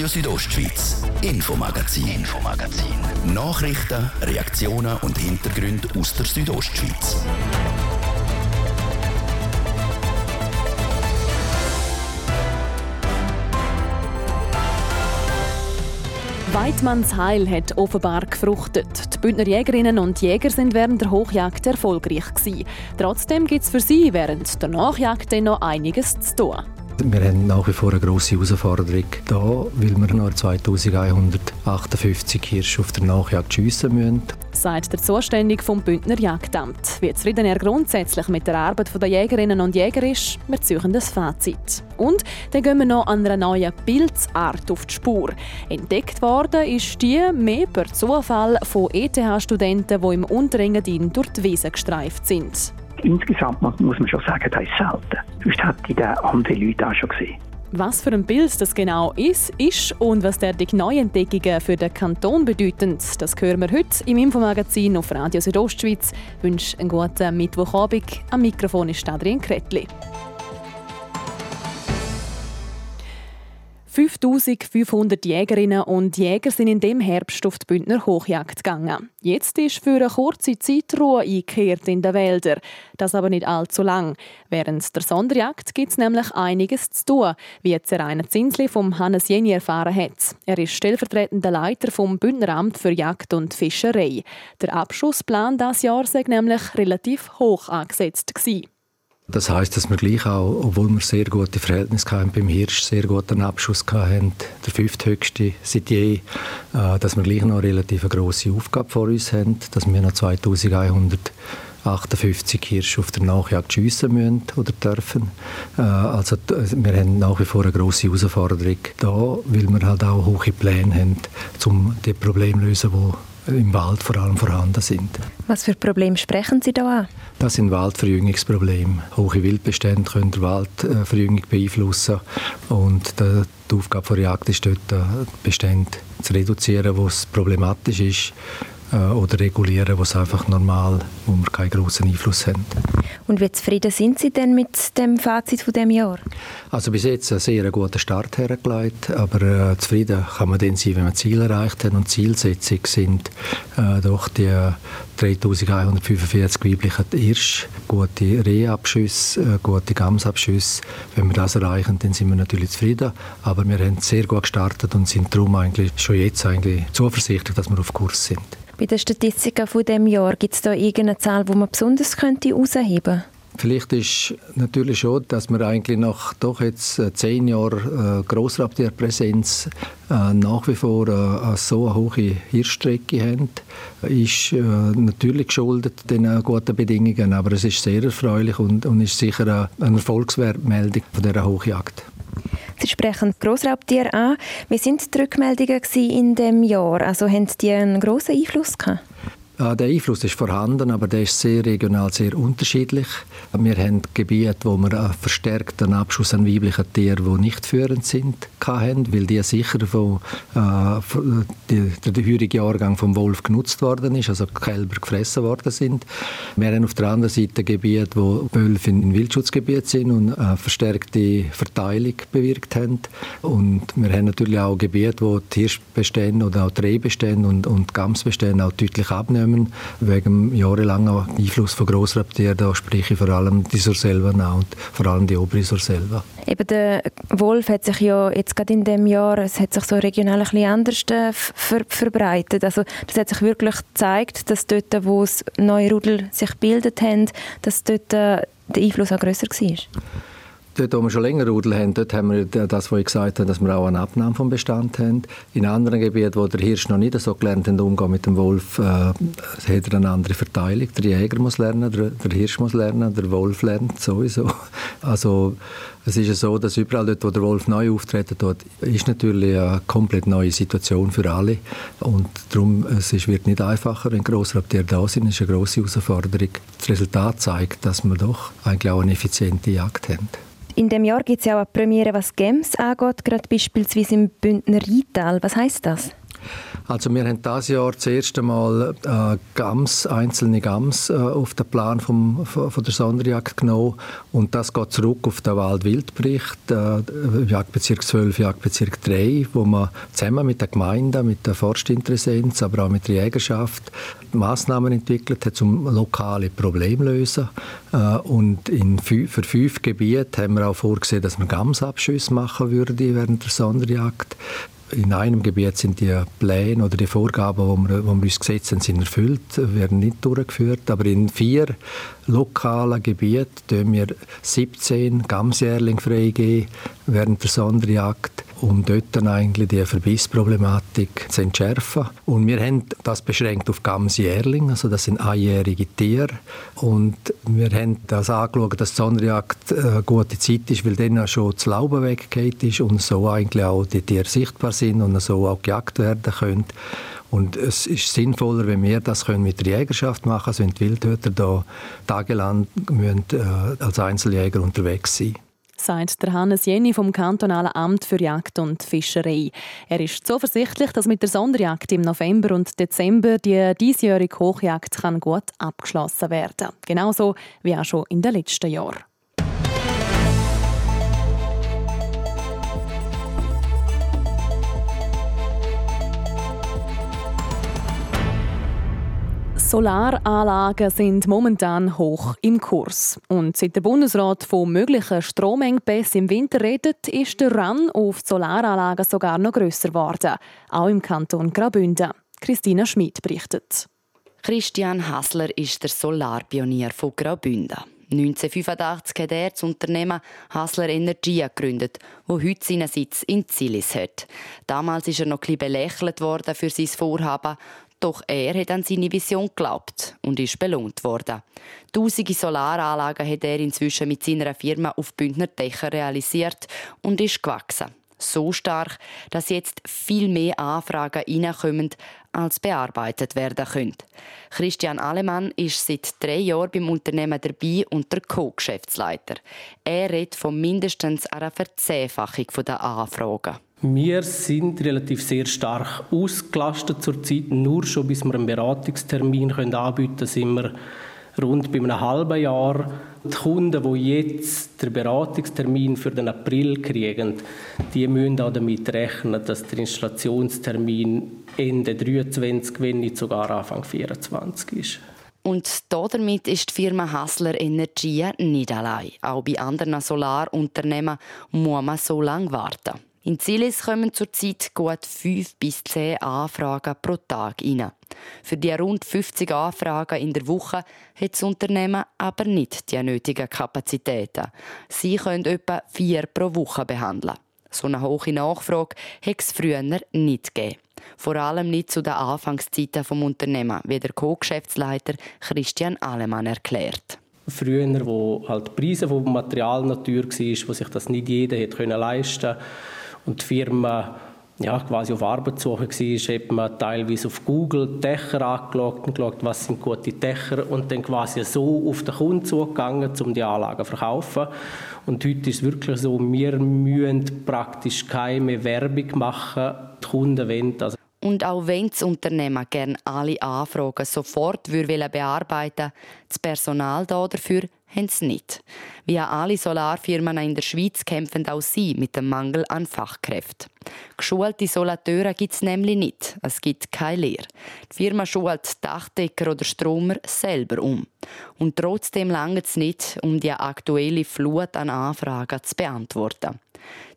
Radio Südostschweiz, Infomagazin, Infomagazin. Nachrichten, Reaktionen und Hintergründe aus der Südostschweiz. Weidmanns Heil hat offenbar gefruchtet. Die Bündner Jägerinnen und Jäger sind während der Hochjagd erfolgreich. Trotzdem gibt es für sie während der Nachjagd noch einiges zu tun. Wir haben nach wie vor eine grosse Herausforderung da, weil wir noch 2158 Hirsche auf der Nachjagd schiessen müssen. Sagt der Zuständige vom Bündner Jagdamt. Wie zufrieden er grundsätzlich mit der Arbeit der Jägerinnen und Jäger ist, wir ziehen das Fazit. Und dann gehen wir noch an einer neuen Pilzart auf die Spur. Entdeckt worden ist die mehr per Zufall von ETH-Studenten, die im Unterengadin durch die Wiese gestreift sind. Insgesamt muss man schon sagen, das ist selten. Sonst hätte ich andere Leute auch schon gesehen. Was für ein Pilz das genau ist, ist und was der die Neuentdeckungen für den Kanton bedeuten, das hören wir heute im Infomagazin auf Radio Südostschweiz. Ich wünsche einen guten Mittwochabend. Am Mikrofon ist Adrian Kretli. 5500 Jägerinnen und Jäger sind in dem Herbst auf die Bündner Hochjagd gegangen. Jetzt ist für eine kurze Zeit Ruhe eingekehrt in den Wäldern. Das aber nicht allzu lang. Während der Sonderjagd gibt es nämlich einiges zu tun, wie jetzt Rainer Zinsli vom Hannes Jenny erfahren hat. Er ist stellvertretender Leiter vom Bündneramt für Jagd und Fischerei. Der Abschussplan dieses Jahr sei nämlich relativ hoch angesetzt gewesen. Das heißt, dass wir gleich auch, obwohl wir sehr gute Verhältnisse hatten, beim Hirsch sehr guten Abschuss hatten, der fünfthöchste seit je, äh, dass wir gleich noch eine relativ grosse Aufgabe vor uns haben, dass wir noch 2158 Hirsche auf der Nachjagd schiessen müssen oder dürfen. Äh, also wir haben nach wie vor eine grosse Herausforderung da, weil wir halt auch hohe Pläne haben, um die Probleme zu lösen, die im Wald vor allem vorhanden sind. Was für Probleme sprechen Sie da an? Das sind Waldverjüngungsprobleme. Hohe Wildbestände können die Waldverjüngung beeinflussen und die Aufgabe der Jagd ist dort, Bestände zu reduzieren, wo es problematisch ist äh, oder regulieren, wo es einfach normal, wo wir keinen großen Einfluss haben. Und wie zufrieden sind Sie denn mit dem Fazit von dem Jahr? Also bis jetzt einen sehr guten Start hergelegt, aber äh, zufrieden kann man dann sein, wenn man Ziele erreicht hat und Zielsetzung sind äh, doch die 3145 weiblichen Hirsch, gute Rehabschüsse, äh, gute Gamsabschüsse. Wenn wir das erreichen, dann sind wir natürlich zufrieden. Aber wir haben sehr gut gestartet und sind darum eigentlich schon jetzt eigentlich zuversichtlich, dass wir auf Kurs sind. Bei den Statistiken von dem Jahr gibt es da irgendeine Zahl, die man besonders könnte herausheben? Vielleicht ist natürlich schon, dass wir eigentlich nach doch jetzt äh, zehn Jahren äh, Grossraubtierpräsenz äh, nach wie vor äh, so eine hohe Hirschstrecke haben, ist äh, natürlich geschuldet den guten Bedingungen, aber es ist sehr erfreulich und, ist sicher eine Erfolgsmeldung von dieser Hochjagd. Sie sprechen Grossraubtiere an. Wie sind die Rückmeldungen in diesem Jahr? Also haben die einen grossen Einfluss gehabt? Der Einfluss ist vorhanden, aber der ist sehr regional sehr unterschiedlich. Wir haben Gebiete, wo wir einen verstärkten Abschuss an weiblichen Tieren, die nicht führend sind, hatten, weil die sicher von, äh, der, der heurige Jahrgang vom Wolf genutzt worden ist, also Kälber gefressen worden sind. Wir haben auf der anderen Seite Gebiete, wo Wölfe in Wildschutzgebiet sind und eine verstärkte Verteilung bewirkt haben. Und wir haben natürlich auch Gebiete, wo die Hirschbestände oder auch die Rehbestände und, und Gamsbestände auch deutlich abnehmen Unternehmen wegen jahrelangen Einfluss von Grossraubtieren. Da spreche ich vor allem die Surselva und vor allem die obere Surselva. Eben der Wolf hat sich ja jetzt gerade in dem Jahr, es hat sich so regional ein bisschen anders äh, ver verbreitet. Also das hat sich wirklich gezeigt, dass dort, wo es neue Rudel sich gebildet haben, dass dort äh, der Einfluss auch grösser war. Dort, wo wir schon länger Rudel haben, dort haben wir das, was ich gesagt habe, dass wir auch eine Abnahme vom Bestand haben. In anderen Gebieten, wo der Hirsch noch nicht so gelernt hat, umgehen mit dem Wolf, äh, hat er eine andere Verteilung. Der Jäger muss lernen, der, der Hirsch muss lernen, der Wolf lernt sowieso. Also es ist ja so, dass überall dort, wo der Wolf neu auftreten dort ist natürlich eine komplett neue Situation für alle. Und darum, es wird nicht einfacher, wenn Grossraubtiere da sind. Es ist eine grosse Herausforderung. Das Resultat zeigt, dass wir doch eigentlich auch eine effiziente Jagd haben. In dem Jahr gibt es ja auch eine Premiere, was Games angeht, gerade beispielsweise im Bündner Rheintal. Was heißt das? Also wir haben dieses Jahr das erste Mal äh, Gams, einzelne Gams äh, auf den Plan vom, von der Sonderjagd genommen und das geht zurück auf den Waldwildbericht, äh, Jagdbezirk 12, Jagdbezirk 3, wo man zusammen mit der Gemeinde, mit der Forstinteressenz, aber auch mit der Jägerschaft Maßnahmen entwickelt hat, um lokale Probleme zu lösen. Äh, und in, für fünf Gebiete haben wir auch vorgesehen, dass man Gamsabschüsse machen würde während der Sonderjagd in einem Gebiet sind die Pläne oder die Vorgaben, die wir, die wir uns gesetzt haben, sind erfüllt, werden nicht durchgeführt. Aber in vier lokalen Gebieten tun wir 17 Gamsjährling freigeben während der Sonderjagd um dort dann eigentlich die Verbissproblematik zu entschärfen. Und wir haben das beschränkt auf Gamsjährling, also das sind einjährige Tiere. Und wir haben das angeschaut, dass die Sonderjagd eine gute Zeit ist, weil dann schon das Lauben weggeht ist und so eigentlich auch die Tiere sichtbar sind und so auch gejagt werden können. Und es ist sinnvoller, wenn wir das können mit der Jägerschaft machen, als wenn die Wildhüter da tagelang müssen, äh, als Einzeljäger unterwegs sein sagt der Hannes Jenny vom kantonalen Amt für Jagd und Fischerei. Er ist zuversichtlich, dass mit der Sonderjagd im November und Dezember die diesjährige Hochjagd kann gut abgeschlossen werden. kann. Genauso wie auch schon in den letzten Jahren. Solaranlagen sind momentan hoch im Kurs. Und seit der Bundesrat von möglichen Stromengpässen im Winter redet, ist der Run auf Solaranlagen sogar noch grösser geworden. Auch im Kanton Graubünden. Christina Schmid berichtet. Christian Hassler ist der Solarpionier von Graubünden. 1985 hat er das Unternehmen Hassler Energie gegründet, wo heute seinen Sitz in Zilis hat. Damals ist er noch ein bisschen belächelt worden für sein Vorhaben, doch er hat an seine Vision geglaubt und ist belohnt worden. Tausende Solaranlagen hat er inzwischen mit seiner Firma auf Bündner Dächer realisiert und ist gewachsen. So stark, dass jetzt viel mehr Anfragen reinkommen, als bearbeitet werden können. Christian Alemann ist seit drei Jahren beim Unternehmen dabei und der Co-Geschäftsleiter. Er redet von mindestens einer Verzehnfachung der Anfragen. Wir sind relativ sehr stark ausgelastet zurzeit. Nur schon bis wir einen Beratungstermin anbieten können, sind wir rund bei einem halben Jahr. Die Kunden, die jetzt den Beratungstermin für den April kriegen, die müssen auch damit rechnen, dass der Installationstermin Ende 23, wenn nicht sogar Anfang 24 ist. Und damit ist die Firma Hassler Energie nicht allein. Auch bei anderen Solarunternehmen muss man so lange warten. In Zilis kommen zurzeit gut 5 bis 10 Anfragen pro Tag rein. Für die rund 50 Anfragen in der Woche hat das Unternehmen aber nicht die nötigen Kapazitäten. Sie können etwa vier pro Woche behandeln. So eine hohe Nachfrage hat es früher nicht gegeben. Vor allem nicht zu den Anfangszeiten des Unternehmens, wie der Co-Geschäftsleiter Christian Alemann erklärt früher, wo halt die Preise vom Material natürlich war, wo sich das nicht jeder hätte leisten konnte und die Firma ja, quasi auf Arbeitssuche war, hat man teilweise auf Google Dächer angeschaut und geschaut, was sind gute Dächer und dann quasi so auf den Kunden zugegangen, um die Anlagen zu verkaufen. Und heute ist es wirklich so, wir müssen praktisch keine Werbung machen, die Kunden wollen also und auch wenn das Unternehmen gerne alle Anfragen sofort bearbeiten würde, das Personal dafür haben sie nicht. Wie alle Solarfirmen in der Schweiz kämpfen auch sie mit dem Mangel an Fachkräften. Geschulte Solateure gibt es nämlich nicht. Es gibt keine Lehre. Die Firma schult Dachdecker oder Stromer selber um. Und trotzdem langt es nicht, um die aktuelle Flut an Anfragen zu beantworten.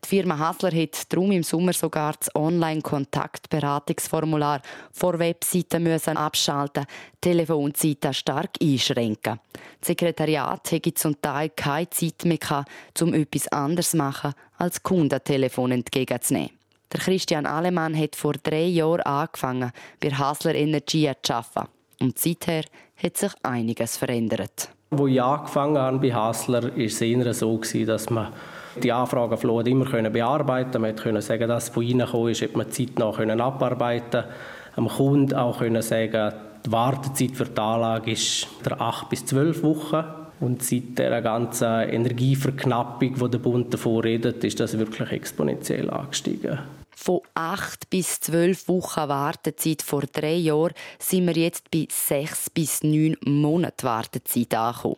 Die Firma Hassler hat darum im Sommer sogar das Online-Kontaktberatungsformular vor Webseiten müssen abschalten, Telefonzeiten stark einschränken. Das Sekretariat hätte zum Teil keine Zeit mehr gehabt, um etwas anderes zu machen, als Kundentelefon entgegenzunehmen. Der Christian Alemann hat vor drei Jahren angefangen, bei Hassler Energie zu arbeiten. Und seither hat sich einiges verändert. Als ich angefangen habe bei Hassler, war es eher so, dass man die Anfragenflut immer bearbeiten konnte. Man konnte sagen, das, was reingekommen ist, hat man zeitnah abarbeiten Am Kunden auch können sagen, die Wartezeit für die Anlage ist 8 bis 12 Wochen. Und seit der ganzen Energieverknappung, die der Bund davor redet, ist das wirklich exponentiell angestiegen. Von acht bis zwölf Wochen Wartezeit vor drei Jahren sind wir jetzt bei sechs bis neun Monaten Wartezeit angekommen.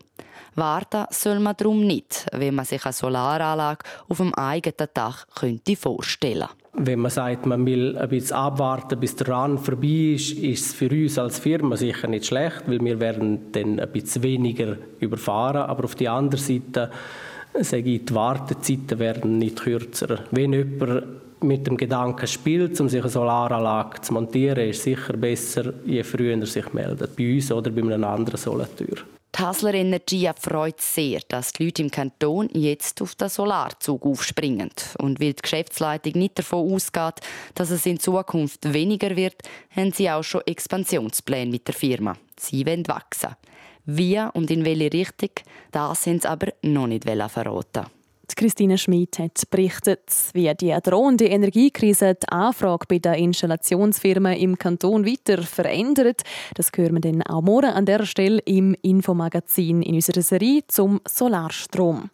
Warten soll man darum nicht, wenn man sich eine Solaranlage auf dem eigenen Dach könnte vorstellen Wenn man sagt, man will ein bisschen abwarten, bis der Run vorbei ist, ist es für uns als Firma sicher nicht schlecht, weil wir werden dann ein bisschen weniger überfahren. Aber auf der anderen Seite sage ich, die Wartezeiten werden nicht kürzer. Wenn jemand mit dem Gedanken spielt, um sich eine Solaranlage zu montieren, ist es sicher besser, je früher er sich meldet. Bei uns oder bei einem anderen Solateur. Die Hasler Energia freut sehr, dass die Leute im Kanton jetzt auf den Solarzug aufspringen. Und weil die Geschäftsleitung nicht davon ausgeht, dass es in Zukunft weniger wird, haben sie auch schon Expansionspläne mit der Firma. Sie wollen wachsen. Wie und in welche Richtung, das haben sie aber noch nicht verraten. Christine Schmid hat berichtet, wie die drohende Energiekrise die Anfrage bei den Installationsfirmen im Kanton weiter verändert. Das hören wir dann auch morgen an der Stelle im Infomagazin in unserer Serie zum Solarstrom.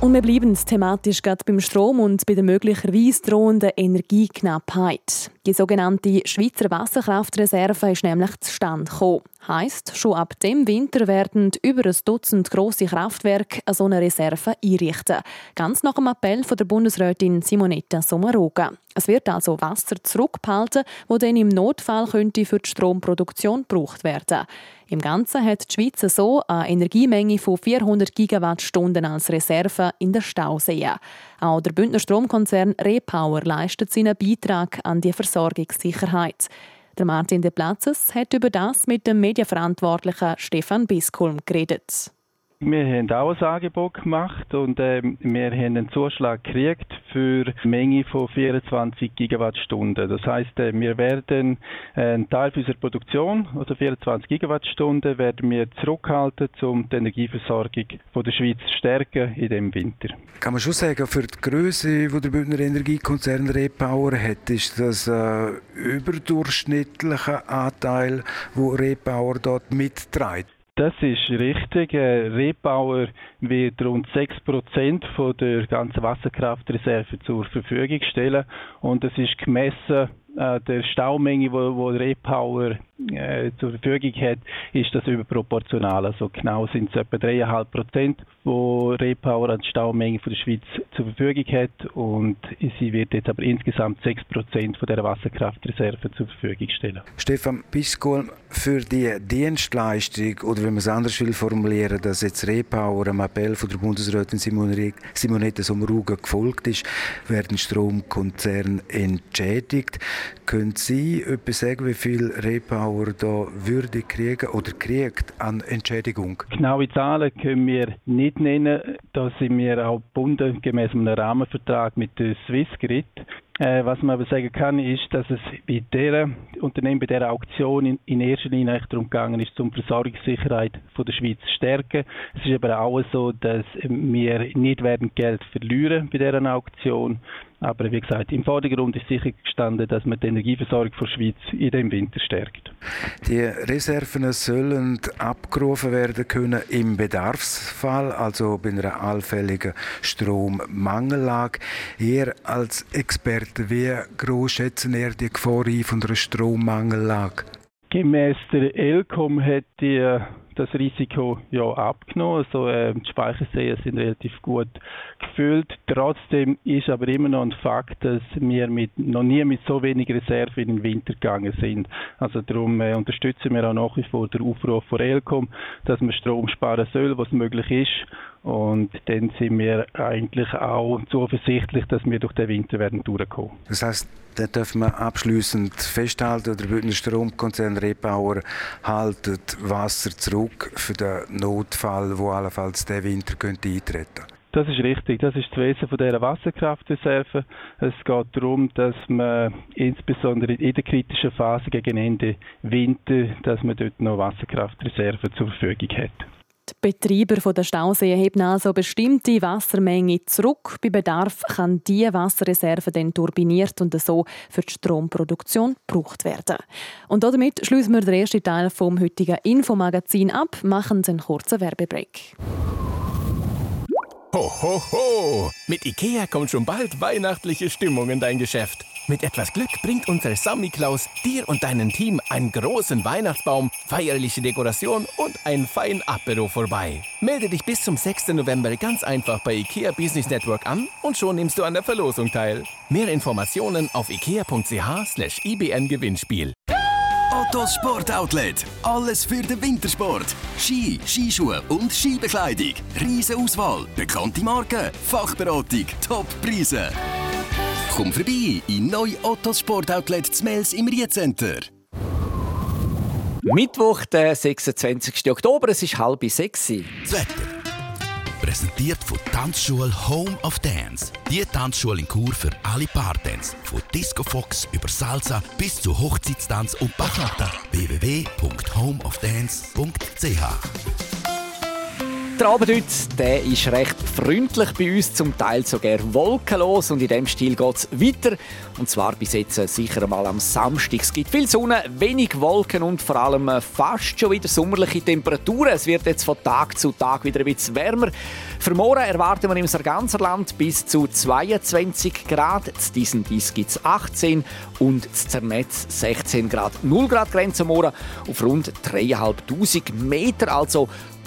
Und wir bleiben thematisch gerade beim Strom und bei der möglicherweise drohenden Energieknappheit. Die sogenannte Schweizer Wasserkraftreserve ist nämlich zustande gekommen. Heisst, schon ab dem Winter werden über ein Dutzend grosse Kraftwerke eine so eine Reserve einrichten. Ganz nach dem Appell von der Bundesrätin Simonetta Sommaruga. Es wird also Wasser zurückgehalten, wo dann im Notfall könnte für die Stromproduktion gebraucht werden. Im Ganzen hat die Schweiz so eine Energiemenge von 400 Gigawattstunden als Reserve in der Stausee. Auch der Bündner Stromkonzern Repower leistet seinen Beitrag an die Versorgungssicherheit. Der Martin de Platzes hat über das mit dem Medienverantwortlichen Stefan Biskulm geredet. Wir haben auch ein Angebot gemacht und äh, wir haben einen Zuschlag gekriegt für eine Menge von 24 Gigawattstunden. Das heißt, äh, wir werden äh, einen Teil unserer Produktion, also 24 Gigawattstunden, werden wir zurückhalten, um die Energieversorgung von der Schweiz zu stärken in dem Winter. Kann man schon sagen, für die Größe, die der Bündner Energiekonzern Repower hat, ist das ein überdurchschnittlicher Anteil, wo Repower dort mitträgt? Das ist richtig. Äh, Repower wird rund 6% von der ganzen Wasserkraftreserve zur Verfügung stellen und das ist gemessen äh, der Staumenge, wo Repower äh, zur Verfügung hat, ist das überproportional. Also genau sind es etwa 3,5 Prozent, wo Repower an Staumenge von der Schweiz zur Verfügung hat und sie wird jetzt aber insgesamt 6 Prozent von der Wasserkraftreserve zur Verfügung stellen. Stefan Biskol, für die Dienstleistung oder wenn man es anders will formulieren, dass jetzt Repower am Appell von der Bundesrätin Simonetta Sommaruga gefolgt ist, werden Stromkonzerne entschädigt. Können Sie etwas sagen, wie viel Repower da würde kriegen oder kriegt an Entschädigung? Genaue Zahlen können wir nicht nennen. Da sind wir auch gebunden gemäß einem Rahmenvertrag mit der Swissgrid. Äh, was man aber sagen kann, ist, dass es bei dieser Unternehmen, bei dieser Auktion in, in erster Linie darum gegangen ist, um die Versorgungssicherheit von der Schweiz zu stärken. Es ist aber auch so, dass wir nicht werden Geld verlieren bei dieser Auktion. Aber wie gesagt, im Vordergrund ist sicher gestanden, dass man die Energieversorgung der Schweiz in dem Winter stärkt. Die Reserven sollen abgerufen werden können im Bedarfsfall, also bei einer allfälligen Strommangellage. Ihr als Experte, wie groß schätzen ihr die Gefahr von einer Strommangellage? Gemäss der ELCOM hat die das Risiko ja abgenommen. Also äh, die Speicherseen sind relativ gut gefüllt. Trotzdem ist aber immer noch ein Fakt, dass wir mit, noch nie mit so wenig Reserve in den Winter gegangen sind. Also darum äh, unterstützen wir auch nach wie vor den Aufruf von Elcom, dass man Strom sparen soll, was möglich ist. Und dann sind wir eigentlich auch zuversichtlich, dass wir durch den Winter werden durchkommen. Das heißt, da dürfen wir abschließend festhalten, der Bündner Stromkonzern Repower haltet Wasser zurück für den Notfall, wo allenfalls der Winter könnte eintreten. Das ist richtig. Das ist das Wesen von dieser Wasserkraftreserve. Es geht darum, dass man insbesondere in der kritischen Phase gegen Ende Winter, dass man dort noch Wasserkraftreserve zur Verfügung hat. Die Betreiber der Stauseen heben also bestimmte Wassermenge zurück. Bei Bedarf kann diese Wasserreserve dann turbiniert und so für die Stromproduktion gebraucht werden. Und damit schließen wir den ersten Teil vom heutigen Infomagazin ab, machen einen kurzen Werbebreak. Ho, ho, ho! Mit IKEA kommt schon bald weihnachtliche Stimmung in dein Geschäft. Mit etwas Glück bringt unser Sammy Klaus dir und deinem Team einen großen Weihnachtsbaum, feierliche Dekoration und ein fein Apero vorbei. Melde dich bis zum 6. November ganz einfach bei IKEA Business Network an und schon nimmst du an der Verlosung teil. Mehr Informationen auf ikea.ch ibn Gewinnspiel. Ottos Sportoutlet. Alles für den Wintersport. Ski, Skischuhe und Skibekleidung. Riese Auswahl, bekannte Marken, Fachberatung, Top-Preise. Komm vorbei in neu Ottos Sportoutlet Zmels im Riecenter. Mittwoch, der 26. Oktober, es ist halb sechs. Das Wetter. Präsentiert von Tanzschule Home of Dance. Die Tanzschule in Kur für alle Partens. Von Disco Fox über Salsa bis zu Hochzeitstanz und Bachata. www.homeofdance.ch der Abend heute der ist recht freundlich bei uns, zum Teil sogar wolkenlos und in dem Stil geht es weiter. Und zwar bis jetzt sicher einmal am Samstag. Es gibt viel Sonne, wenig Wolken und vor allem fast schon wieder sommerliche Temperaturen. Es wird jetzt von Tag zu Tag wieder ein bisschen wärmer. Für morgen erwarten wir im Sarganserland bis zu 22 Grad. In diesen Dies gibt es 18 und in Zernetz 16 Grad. 0 Grad Grenze morgen auf rund 3'500 Meter. Also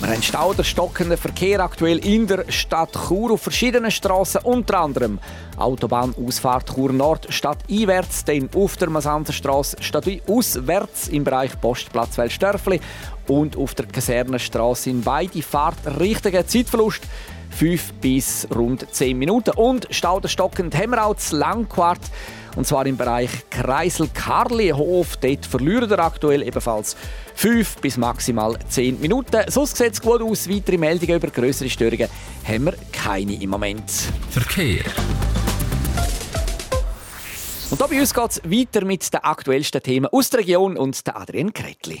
wir haben Stau oder stockenden Verkehr aktuell in der Stadt Chur auf verschiedenen Straßen, unter anderem Autobahnausfahrt Chur Nord stadteinwärts, dann auf der Masanzerstraße stadtauswärts im Bereich Postplatz Wellstörfli und auf der Kasernenstraße in beide Fahrtrichtungen. Zeitverlust 5 bis rund 10 Minuten. Und Stau oder stockend haben wir auch das Langquart und zwar im Bereich Kreisel Karlihof. Dort verlieren wir aktuell ebenfalls 5 bis maximal 10 Minuten. Sonst sieht es gut aus. Weitere Meldungen über größere Störungen haben wir keine im Moment. Verkehr. Und hier bei uns geht es weiter mit den aktuellsten Themen aus der Region und der Adrian Kretli.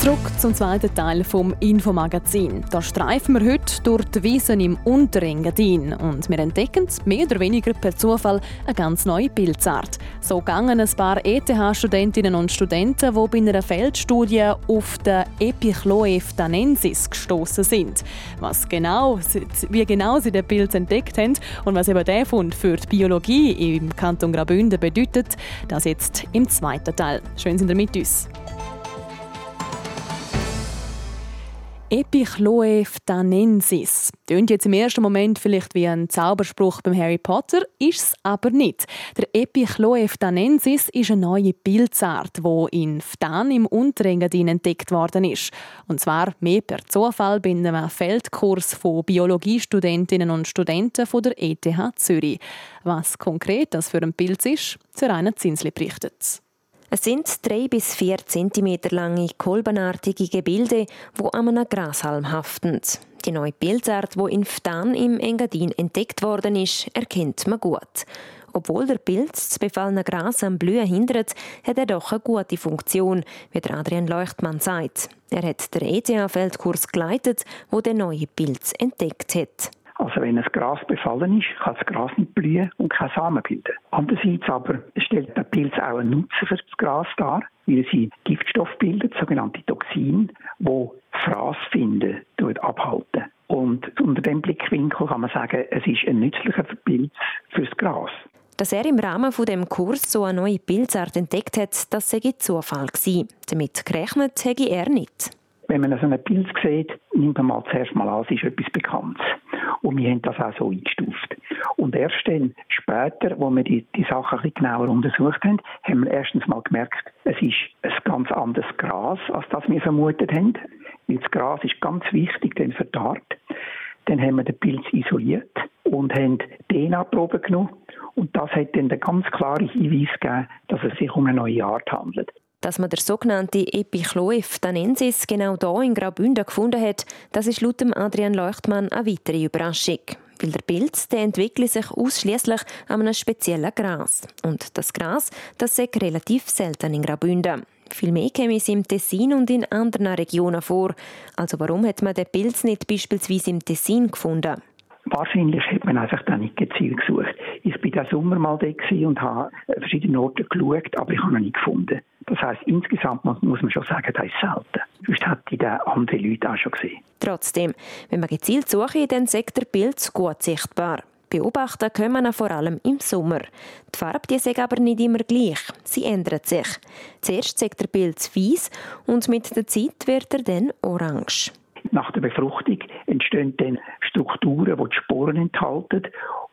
Zurück zum zweiten Teil vom Infomagazin. Da streifen wir heute durch die Wiesen im Unterengadin und wir entdecken mehr oder weniger per Zufall eine ganz neue Pilzart. So gingen ein paar ETH-Studentinnen und Studenten, die bei einer Feldstudie auf den Epichloef danensis gestoßen sind. Was genau, wie genau sie den Pilz entdeckt haben und was eben der Fund für die Biologie im Kanton Graubünden bedeutet, das jetzt im zweiten Teil. Schön sind ihr mit uns. Epichloephthanensis. Tönt jetzt im ersten Moment vielleicht wie ein Zauberspruch beim Harry Potter, ist es aber nicht. Der Epichloephthanensis ist eine neue Pilzart, die in Phtan im Unterengadin entdeckt worden ist. Und zwar mehr per Zufall bei einem Feldkurs von Biologiestudentinnen und Studenten von der ETH Zürich. Was konkret das für ein Pilz ist, Seraina Zinsli berichtet. Es sind drei bis vier Zentimeter lange kolbenartige Gebilde, wo an einem Grashalm haften. Die neue Pilzart, wo in Ftan im Engadin entdeckt worden ist, erkennt man gut. Obwohl der Pilz das befallene Gras am Blühen hindert, hat er doch eine gute Funktion, wie Adrian Leuchtmann sagt. Er hat den ETH-Feldkurs geleitet, wo der neue Pilz entdeckt hat. Also wenn das Gras befallen ist, kann das Gras nicht blühen und keine Samen bilden. Andererseits aber stellt der Pilz auch einen Nutzen für das Gras dar, weil sie Giftstoff bildet, sogenannte Toxine, wo Fraßfinden abhalten. Und unter dem Blickwinkel kann man sagen, es ist ein nützlicher Pilz fürs Gras. Dass er im Rahmen von dem Kurs so eine neue Pilzart entdeckt hat, das sei Zufall gewesen. Damit gerechnet hätte er nicht. Wenn man so einen Pilz sieht, nimmt man mal zuerst mal an, es ist etwas Bekanntes. Und wir haben das auch so eingestuft. Und erst dann, später, wo wir die, die Sachen ein bisschen genauer untersucht haben, haben wir erstens mal gemerkt, es ist ein ganz anderes Gras, als das wir vermutet haben. Weil das Gras ist ganz wichtig denn Art. Dann haben wir den Pilz isoliert und haben DNA-Proben genommen. Und das hat dann den ganz klaren Hinweis gegeben, dass es sich um eine neue Art handelt. Dass man der sogenannte Epichloef danensis genau hier in Graubünden gefunden hat, das ist laut Adrian Leuchtmann eine weitere Überraschung. Weil der Pilz der entwickelt sich ausschließlich an einem speziellen Gras. Und das Gras, das ist relativ selten in Graubünden. Viel mehr käme es im Tessin und in anderen Regionen vor. Also warum hat man den Pilz nicht beispielsweise im Tessin gefunden? Wahrscheinlich hat man einfach dann nicht gezielt gesucht. Ich bin diesen Sommer mal da und habe verschiedene Orte geschaut, aber ich habe ihn nicht gefunden. Das heisst, insgesamt muss man schon sagen, das ist selten. Sonst hätte ich andere Leute auch schon gesehen. Trotzdem, wenn man gezielt sucht, dann sagt der Pilz gut sichtbar. Beobachten können wir vor allem im Sommer. Die Farbe die ist aber nicht immer gleich. Sie ändert sich. Zuerst zeigt der Pilz weiß und mit der Zeit wird er dann orange. Nach der Befruchtung entstehen dann Strukturen, die die Sporen enthalten.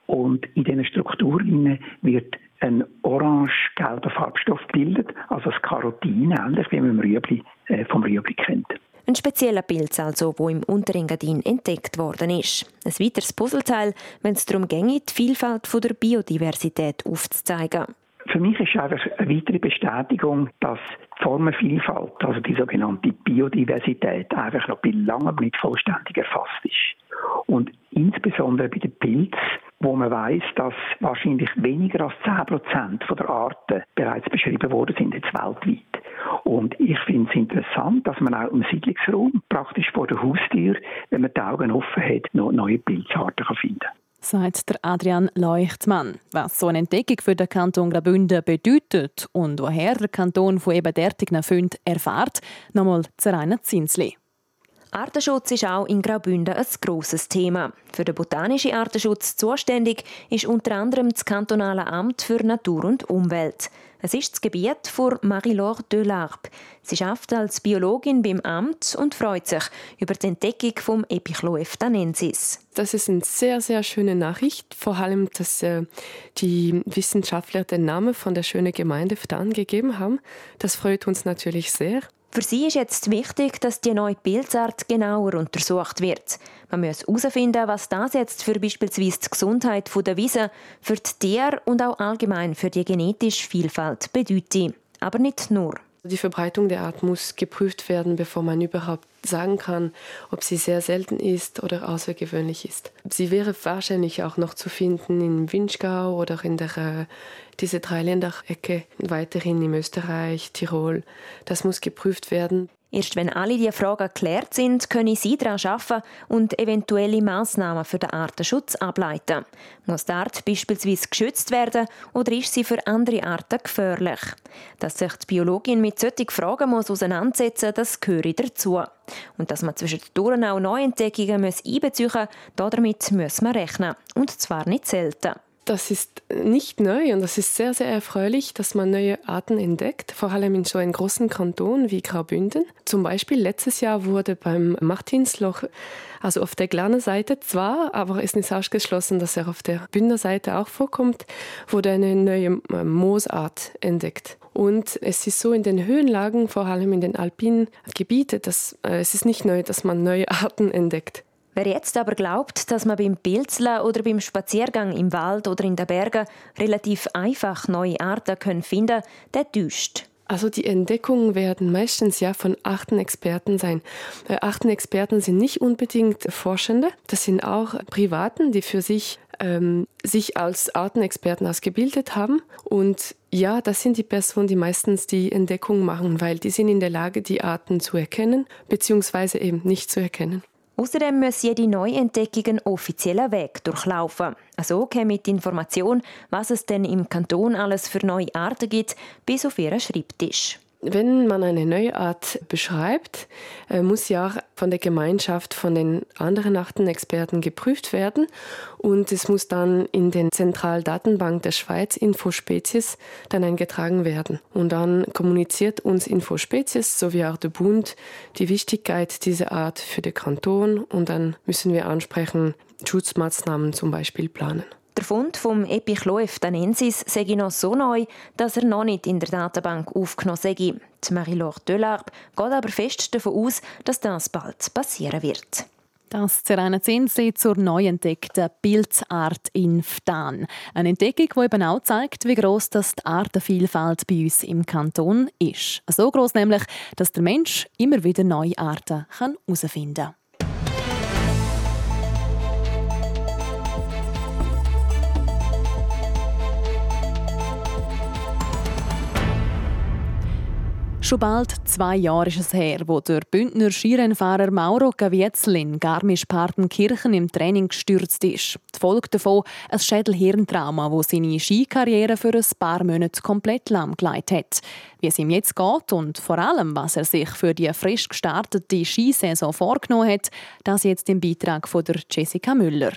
Und in diesen Strukturen wird ein orange-gelber Farbstoff gebildet, also das Carotin, ähnlich wie man Rüebli, äh, vom Rüebli kennt. Ein spezieller Pilz also, wo im Unterengadin entdeckt worden ist. Ein weiteres Puzzleteil, wenn es darum geht, die Vielfalt der Biodiversität aufzuzeigen. Für mich ist einfach eine weitere Bestätigung, dass die Formenvielfalt, also die sogenannte Biodiversität, einfach noch bei langem nicht vollständig erfasst ist. Und insbesondere bei den Pilzen, wo man weiß, dass wahrscheinlich weniger als 10 Prozent der Arten bereits beschrieben worden sind, jetzt weltweit. Und ich finde es interessant, dass man auch im Siedlungsraum, praktisch vor der Haustür, wenn man die Augen offen hat, noch neue Pilzarten finden kann sagt der Adrian Leuchtmann. Was so eine Entdeckung für den Kanton Graubünden bedeutet und woher der Kanton von eben derartigen Funden erfährt, nochmal zu Rainer Zinsli. Artenschutz ist auch in Graubünden ein grosses Thema. Für den botanischen Artenschutz zuständig ist unter anderem das kantonale Amt für Natur und Umwelt. Es ist das Gebiet von Marie-Laure Delarpe. Sie arbeitet als Biologin beim Amt und freut sich über die Entdeckung vom Epichloef danensis. Das ist eine sehr, sehr schöne Nachricht. Vor allem, dass äh, die Wissenschaftler den Namen von der schönen Gemeinde angegeben haben. Das freut uns natürlich sehr. Für sie ist jetzt wichtig, dass die neue Pilzart genauer untersucht wird. Man muss herausfinden, was das jetzt für beispielsweise die Gesundheit der Wiese, für die Tiere und auch allgemein für die genetische Vielfalt bedeutet. Aber nicht nur. Die Verbreitung der Art muss geprüft werden, bevor man überhaupt sagen kann, ob sie sehr selten ist oder außergewöhnlich ist. Sie wäre wahrscheinlich auch noch zu finden in Winschgau oder in der äh, diese Dreiländerecke, weiterhin in Österreich, Tirol. Das muss geprüft werden. Erst wenn alle diese Fragen geklärt sind, können Sie daran arbeiten und eventuelle Massnahmen für den Artenschutz ableiten. Muss die Art beispielsweise geschützt werden oder ist sie für andere Arten gefährlich? Dass sich die Biologin mit solchen Fragen muss auseinandersetzen muss, das gehört dazu. Und dass man zwischendurch auch Neuentdeckungen einbeziehen muss, damit muss man rechnen. Und zwar nicht selten. Das ist nicht neu und das ist sehr, sehr erfreulich, dass man neue Arten entdeckt, vor allem in so einem großen Kanton wie Graubünden. Zum Beispiel letztes Jahr wurde beim Martinsloch, also auf der kleinen Seite zwar, aber es ist nicht ausgeschlossen, dass er auf der Bündner Seite auch vorkommt, wurde eine neue äh, Moosart entdeckt. Und es ist so in den Höhenlagen, vor allem in den alpinen Gebieten, dass äh, es ist nicht neu, dass man neue Arten entdeckt. Wer jetzt aber glaubt, dass man beim Pilzeln oder beim Spaziergang im Wald oder in den Bergen relativ einfach neue Arten können finden der täuscht. Also die Entdeckungen werden meistens ja von achten Experten sein. Achten Experten sind nicht unbedingt Forschende, das sind auch Privaten, die für sich ähm, sich als Artenexperten ausgebildet haben. Und ja, das sind die Personen, die meistens die Entdeckung machen, weil die sind in der Lage, die Arten zu erkennen, beziehungsweise eben nicht zu erkennen. Außerdem muss jede Neuentdeckung einen offiziellen Weg durchlaufen. Also käme die Information, was es denn im Kanton alles für neue Arten gibt, bis auf ihren Schreibtisch. Wenn man eine neue Art beschreibt, äh, muss ja auch von der Gemeinschaft, von den anderen Artenexperten geprüft werden und es muss dann in den Zentraldatenbank der Schweiz Infospezies dann eingetragen werden. Und dann kommuniziert uns Infospezies sowie auch der Bund die Wichtigkeit dieser Art für den Kanton und dann müssen wir ansprechen Schutzmaßnahmen zum Beispiel planen. Der Fund vom Epichloef danensis sei noch so neu, dass er noch nicht in der Datenbank aufgenommen sei. Marie-Laure Delarbe geht aber fest davon aus, dass das bald passieren wird. Das Serena Zinsli zur neu entdeckten Pilzart in Ftan. Eine Entdeckung, die eben auch zeigt, wie gross das die Artenvielfalt bei uns im Kanton ist. So gross nämlich, dass der Mensch immer wieder neue Arten herausfinden kann. Schon bald zwei Jahre ist es her, wo der Bündner Skirennfahrer Mauro in Garmisch-Partenkirchen im Training gestürzt ist. Die Folge davon ein Schädelhirntrauma, wo seine Skikarriere für ein paar Monate komplett lahmgelegt hat. Wie es ihm jetzt geht und vor allem, was er sich für die frisch gestartete Skisaison vorgenommen hat, das jetzt im Beitrag von Jessica Müller.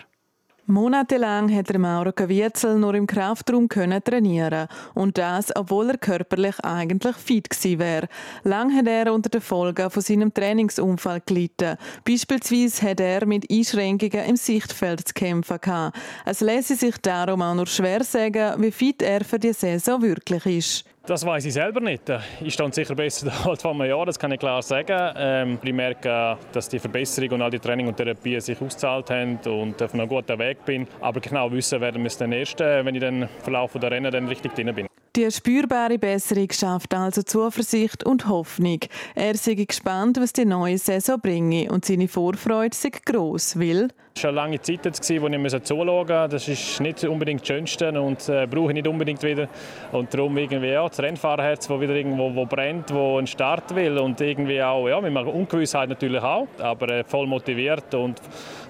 Monatelang hat der Mauro Caviezel nur im Kraftraum können trainieren und das, obwohl er körperlich eigentlich fit gewesen wäre. Lang hat er unter den Folgen von seinem Trainingsunfall gelitten. Beispielsweise hat er mit Einschränkungen im Sichtfeld zu kämpfen gehabt. Es lässt sich darum auch nur schwer sagen, wie fit er für die Saison wirklich ist. Das weiß ich selber nicht. Ich stand sicher besser als vor einem Jahr, das kann ich klar sagen. Ähm, ich merke, dass die Verbesserung und all die Training und Therapie sich ausgezahlt haben und auf einem guten Weg bin. Aber genau wissen werden wir es dann erst, äh, wenn ich den Verlauf der Rennen dann richtig drin bin. Die spürbare Besserung schafft also Zuversicht und Hoffnung. Er sei gespannt, was die neue Saison bringe und seine Vorfreude sei gross, weil es war eine lange Zeit, wo ich zuschauen musste. Das ist nicht unbedingt das Schönste und äh, brauche ich nicht unbedingt wieder. Und darum irgendwie ja, das Rennfahrerherz, das wieder irgendwo wo brennt, wo einen Start will und irgendwie auch ja, mit einer Ungewissheit natürlich auch, aber äh, voll motiviert und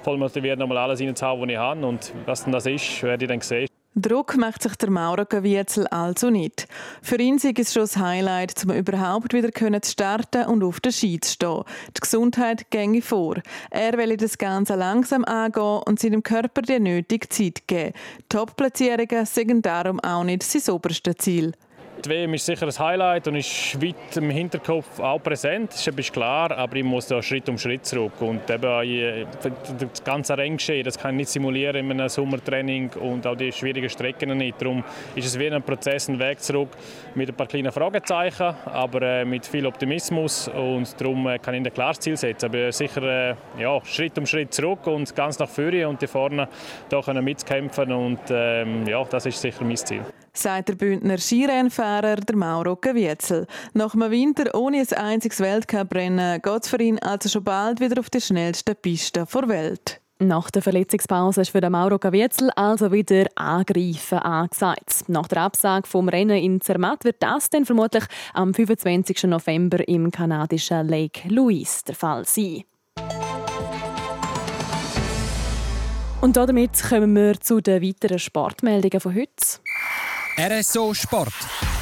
voll motiviert, nochmal alles reinzuhauen, was ich habe. Und was denn das ist, werde ich dann sehen. Druck macht sich der Maurer Gavietzel also nicht. Für ihn ist es schon das Highlight, um überhaupt wieder zu starten und auf der Ski zu stehen. Die Gesundheit ginge vor. Er will das Ganze langsam angehen und seinem Körper die nötige Zeit geben. Top-Platzierungen sind darum auch nicht sein oberstes Ziel. Die WM ist sicher ein Highlight und ist weit im Hinterkopf auch präsent, das ist klar, aber ich muss da Schritt um Schritt zurück. Und eben das ganze Renngeschehen, das kann ich nicht simulieren in einem Sommertraining und auch die schwierigen Strecken nicht. Darum ist es wie ein Prozess, ein Weg zurück mit ein paar kleinen Fragezeichen, aber äh, mit viel Optimismus und darum äh, kann ich ein klares Ziel setzen. Aber sicher äh, ja, Schritt um Schritt zurück und ganz nach vorne und die vorne da können mitkämpfen und ähm, ja, das ist sicher mein Ziel sagt der Bündner Skirennfahrer der Mauro Gewietzel. Nach einem Winter ohne ein einziges Weltcuprennen geht es für ihn also schon bald wieder auf die schnellste Piste der Welt. Nach der Verletzungspause ist für den Mauro Gavietzel also wieder Angreifen angesagt. Nach der Absage vom Rennen in Zermatt wird das dann vermutlich am 25. November im kanadischen Lake Louise der Fall sein. Und damit kommen wir zu den weiteren Sportmeldungen von heute. RSO Sport.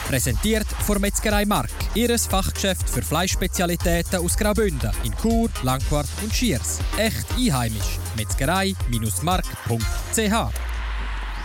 Präsentiert von Metzgerei Mark. Ihres Fachgeschäft für Fleischspezialitäten aus Graubünden in Chur, Langquart und Schiers. Echt einheimisch. Metzgerei-mark.ch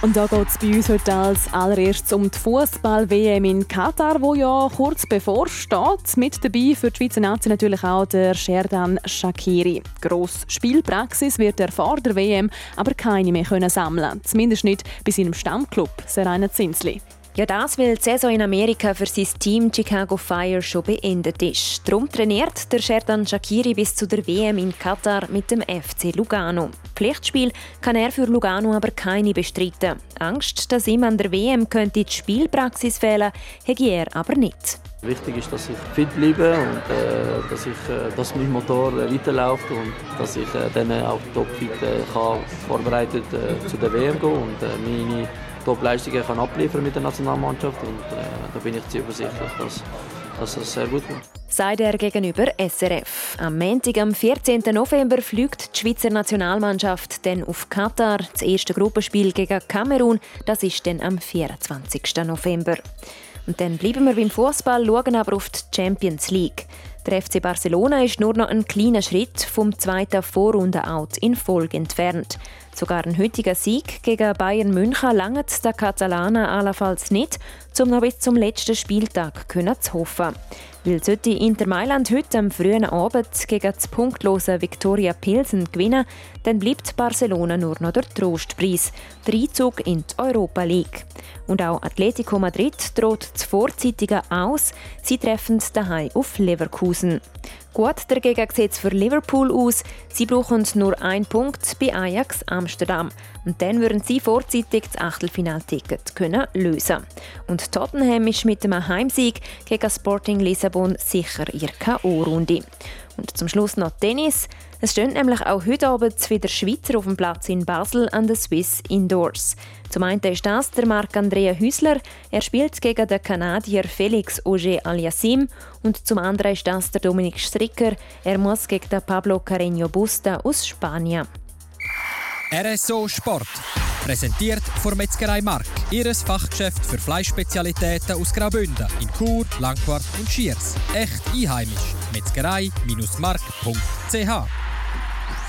und da geht es bei uns heute als allererstes um die Fußball-WM in Katar, wo ja kurz bevor steht. Mit dabei für die Schweizer Nazi natürlich auch der Sherdan Shakiri. Gross Spielpraxis wird er vor der WM aber keine mehr können sammeln. Zumindest nicht bei seinem Stammclub, Serena Zinsli. Ja, das, weil die Saison in Amerika für sein Team Chicago Fire schon beendet ist. Darum trainiert der Sherdan Shakiri bis zu der WM in Katar mit dem FC Lugano. Pflichtspiel kann er für Lugano aber keine bestreiten. Angst, dass ihm an der WM könnte die Spielpraxis fehlen, hätte er aber nicht. Wichtig ist, dass ich fit bleibe und äh, dass, ich, äh, dass mein Motor äh, weiterläuft und dass ich äh, dann auch topfit äh, vorbereitet äh, zu der WM gehen und äh, meine Top-Leistungen kann abliefern mit der Nationalmannschaft und äh, da bin ich zuversichtlich, dass, dass das sehr gut wird. Sagt er gegenüber SRF. Am Montag, am 14. November, fliegt die Schweizer Nationalmannschaft dann auf Katar. Das erste Gruppenspiel gegen Kamerun, das ist dann am 24. November. Und dann bleiben wir beim Fußball, schauen aber auf die Champions League. Der FC Barcelona ist nur noch einen kleinen Schritt vom zweiten Vorrunde-Out in Folge entfernt. Sogar ein heutiger Sieg gegen Bayern München langt der Katalaner allenfalls nicht, um noch bis zum letzten Spieltag zu hoffen. Weil sollte Inter Mailand heute am frühen Abend gegen das punktlose Viktoria Pilsen gewinnen, dann bleibt Barcelona nur noch der Trostpreis, der Einzug in die Europa League. Und auch Atletico Madrid droht das vorzeitige Aus. Sie treffen daheim auf Leverkusen. Gut dagegen sieht es für Liverpool aus. Sie brauchen nur einen Punkt bei Ajax Amsterdam. Und dann würden sie vorzeitig das Achtelfinalticket können lösen Und Tottenham ist mit einem Heimsieg gegen Sporting Lissabon sicher ihr K.O.-Runde. Und zum Schluss noch Tennis. Es stehen nämlich auch heute Abend wieder Schweizer auf dem Platz in Basel an den Swiss Indoors. Zum einen ist das der Marc-Andrea Hüsler. Er spielt gegen den Kanadier Felix Auger Aliassim. Und zum anderen ist das der Dominik Stricker. Er muss gegen den Pablo Carreño Busta aus Spanien. RSO Sport. Präsentiert von Metzgerei Mark, ihres Fachgeschäft für Fleischspezialitäten aus Graubünden in Chur, Langquart und Schiers. Echt einheimisch. Metzgerei-mark.ch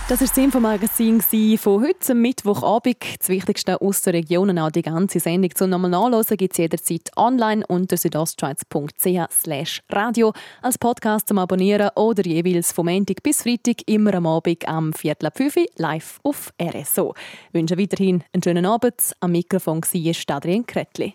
das war das Infomagazin von heute, Mittwochabend. Das Wichtigste aus der Region, auch die ganze Sendung zum nochmal nachlesen, gibt es jederzeit online unter südostschweiz.ch radio als Podcast zum Abonnieren oder jeweils vom Montag bis Freitag immer am Abend am Viertel ab 5 live auf RSO. Ich wünsche weiterhin einen schönen Abend. Am Mikrofon war Adrian Kretli.